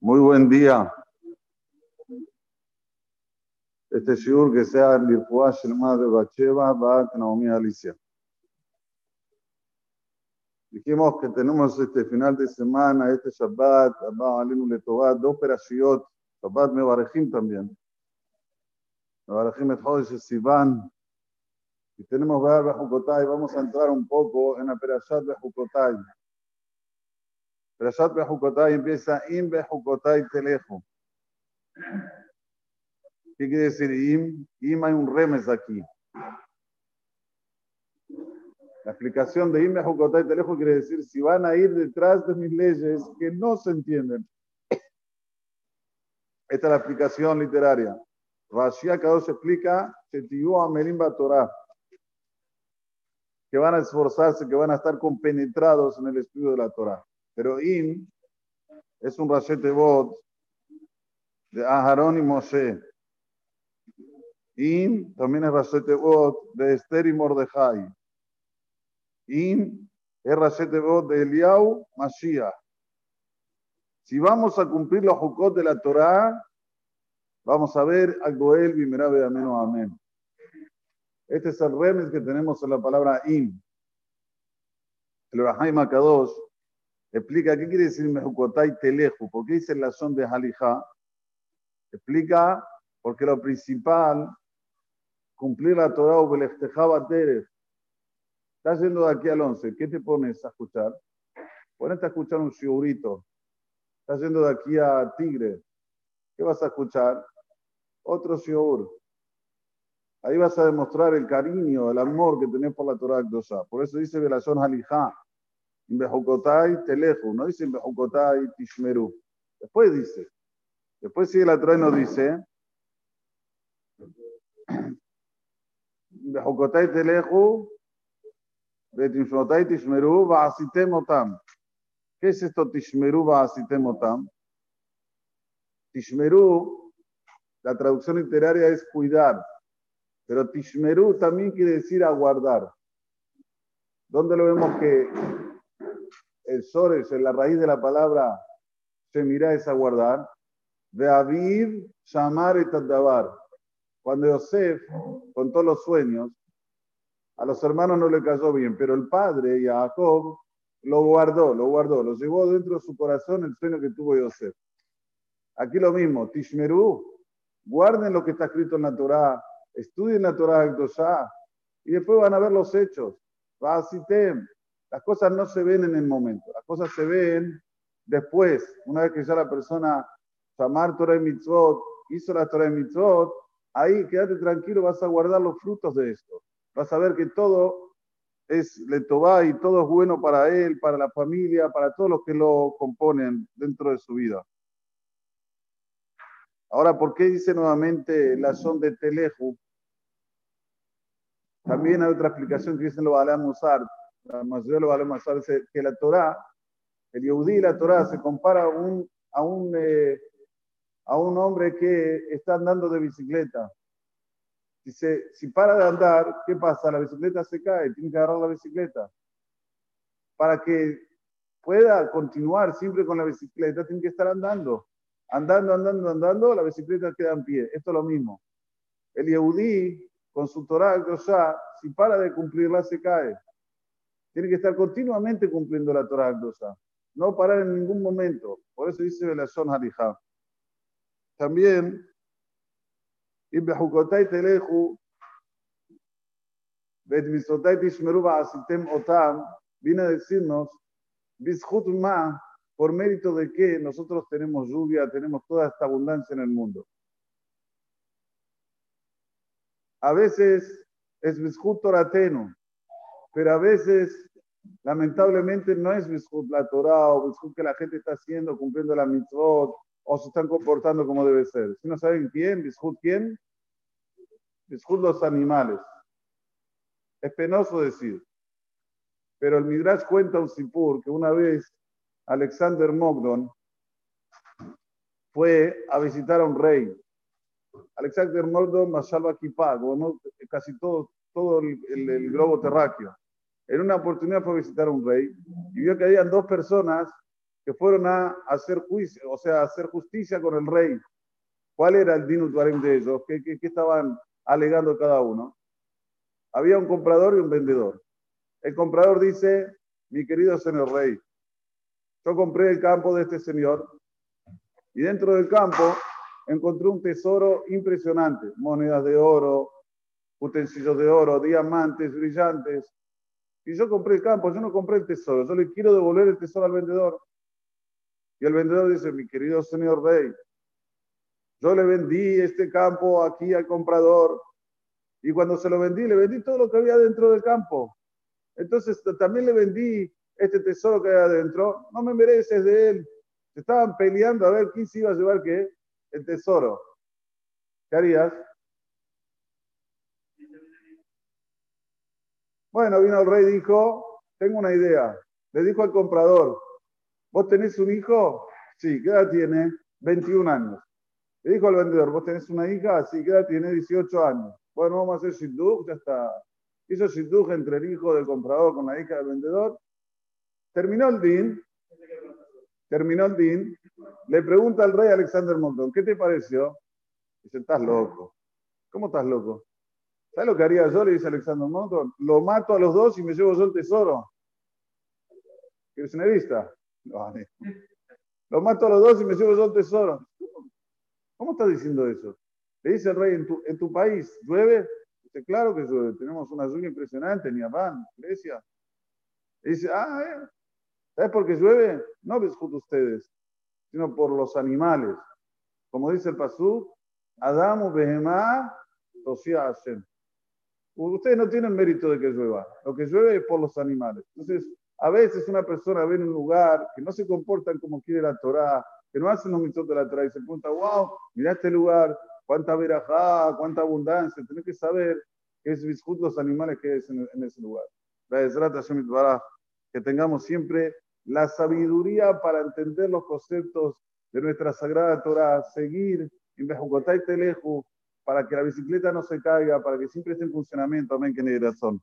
Muy buen día. Este shiur que sea el Lirfuah Shelma de Bacheva, Bat Naomi Alicia. Dijimos que tenemos este final de semana, este Shabbat, Abba Alinu Letovat, dos operaciones, Shabbat Mevarejim también. Mevarejim et Chodesh Sivan. Y tenemos ver Bejukotai, vamos a entrar un poco en la Perashat Bejukotai. Perashat Bejukotai empieza Im Bejukotai Telejo. ¿Qué quiere decir Im? Im hay un remes aquí. La explicación de Im Bejukotai Telejo quiere decir si van a ir detrás de mis leyes que no se entienden. Esta es la explicación literaria. Rashi se explica Shetiyu Amelimba Torah que van a esforzarse, que van a estar compenetrados en el estudio de la Torah. Pero Im es un rachete bot de Aharón y Moshe. Im también es rachete bot de Esther y Mordejai. Im es rachete bot de Eliau Mashiach. Si vamos a cumplir los jukot de la Torah, vamos a ver al Goel Bimerabe Ameno Amén. Este es el remes que tenemos en la palabra im. El explica qué quiere decir Mejukotai Teleju, por qué dice la son de Halija. Explica porque lo principal, cumplir la Torah o Beleftejaba Teref. Estás yendo de aquí al 11, ¿qué te pones a escuchar? Ponete a escuchar un shiurito. Estás yendo de aquí a Tigre. ¿Qué vas a escuchar? Otro shiur. Ahí vas a demostrar el cariño, el amor que tenés por la Torah Akdosha. Por eso dice Belashon Halija, Bejukotai Teleju, no dice Bejukotai Tishmeru. Después dice, después sigue la Torah y nos dice, Bejukotai Teleju, Betimshotai Tishmeru, Baasitem Otam. ¿Qué es esto Tishmeru, Baasitem Otam? Tishmeru, la traducción literaria es cuidar. Pero Tishmeru también quiere decir aguardar. ¿Dónde lo vemos que el Sores, en la raíz de la palabra mira es aguardar? De Aviv, Shamar y Tadabar. Cuando Yosef contó los sueños, a los hermanos no le cayó bien, pero el padre, Jacob, lo guardó, lo guardó, lo llevó dentro de su corazón el sueño que tuvo Yosef. Aquí lo mismo, Tishmeru, guarden lo que está escrito en la Torah, estudien la Torah Akdoshá y después van a ver los hechos. Las cosas no se ven en el momento, las cosas se ven después, una vez que ya la persona Samar Torah y Mitzvot, hizo la Torah y Mitzvot, ahí quédate tranquilo, vas a guardar los frutos de esto. Vas a ver que todo es letová y todo es bueno para él, para la familia, para todos los que lo componen dentro de su vida. Ahora, ¿por qué dice nuevamente la son de Teleju? También hay otra explicación que dicen lo a usar, la mayoría lo a usar, dice que la Torah, el Yehudí y la Torah se compara a un, a un, eh, a un hombre que está andando de bicicleta. Dice, si para de andar, ¿qué pasa? La bicicleta se cae, tiene que agarrar la bicicleta. Para que pueda continuar siempre con la bicicleta, tiene que estar andando. Andando, andando, andando, la bicicleta queda en pie. Esto es lo mismo. El Yehudí con su Torah ya si para de cumplirla, se cae. Tiene que estar continuamente cumpliendo la Torah ya No parar en ningún momento. Por eso dice Belashon Harija. También, Ibbehukotai Teleju, Bet Tishmeru Asitem Otam, viene a decirnos, Bishut Ma, por mérito de que nosotros tenemos lluvia, tenemos toda esta abundancia en el mundo. A veces es Bishut Torateno, pero a veces, lamentablemente, no es Bishut la Torah o Bishut que la gente está haciendo, cumpliendo la mitzvot o se están comportando como debe ser. Si no saben quién, Bishut quién, Bishut los animales. Es penoso decir. Pero el Midrash cuenta un sipur que una vez Alexander Mogdon fue a visitar a un rey Alexander Mordor Mashalva Kippah, casi todo, el, globo terráqueo. en una oportunidad fue a visitar a un rey y vio que habían dos personas que fueron a hacer juicio, o sea, a hacer justicia con el rey. ¿Cuál era el dinus de ellos? ¿Qué, qué, qué estaban alegando cada uno? Había un comprador y un vendedor. El comprador dice, mi querido señor rey, yo compré el campo de este señor y dentro del campo encontré un tesoro impresionante, monedas de oro, utensilios de oro, diamantes brillantes. Y yo compré el campo, yo no compré el tesoro, yo le quiero devolver el tesoro al vendedor. Y el vendedor dice, mi querido señor rey, yo le vendí este campo aquí al comprador y cuando se lo vendí, le vendí todo lo que había dentro del campo. Entonces también le vendí este tesoro que hay adentro. No me mereces de él. Se estaban peleando a ver quién se iba a llevar qué, el tesoro. ¿Qué harías? Bueno, vino el rey y dijo, tengo una idea. Le dijo al comprador, ¿vos tenés un hijo? Sí, ¿qué edad tiene? 21 años. Le dijo al vendedor, ¿vos tenés una hija? Sí, ¿qué edad tiene? 18 años. Bueno, vamos a hacer shidduch, ya está. Hizo shidduch entre el hijo del comprador con la hija del vendedor. Terminó el din. Terminó el din. Le pregunta al rey Alexander Montón, ¿qué te pareció? Dice, estás loco. ¿Cómo estás loco? ¿Sabes lo que haría yo? Le dice Alexander Montón. Lo mato a los dos y me llevo yo el tesoro. ¿Quieres una vista? Lo mato a los dos y me llevo yo el tesoro. ¿Cómo estás diciendo eso? Le dice el rey, ¿en tu, en tu país llueve? Dice, claro que llueve. Tenemos una lluvia impresionante en Yaván, Grecia. Le dice, ah, ¿eh? ¿sabes por qué llueve? No ves junto ustedes, sino por los animales. Como dice el Pasú, Adamu Behemá, Tosía Hashem. Ustedes no tienen mérito de que llueva. Lo que llueve es por los animales. Entonces, a veces una persona ve en un lugar que no se comportan como quiere la Torah, que no hacen los mitzvot de la Torah y se pregunta, wow, mira este lugar, cuánta verajá, cuánta abundancia. Tienes que saber que es biscut los animales que es en, ese lugar. Que tengamos siempre la sabiduría para entender los conceptos de nuestra sagrada Torah, seguir en Bejukotay Teleju, para que la bicicleta no se caiga, para que siempre esté en funcionamiento. Amén, que razón.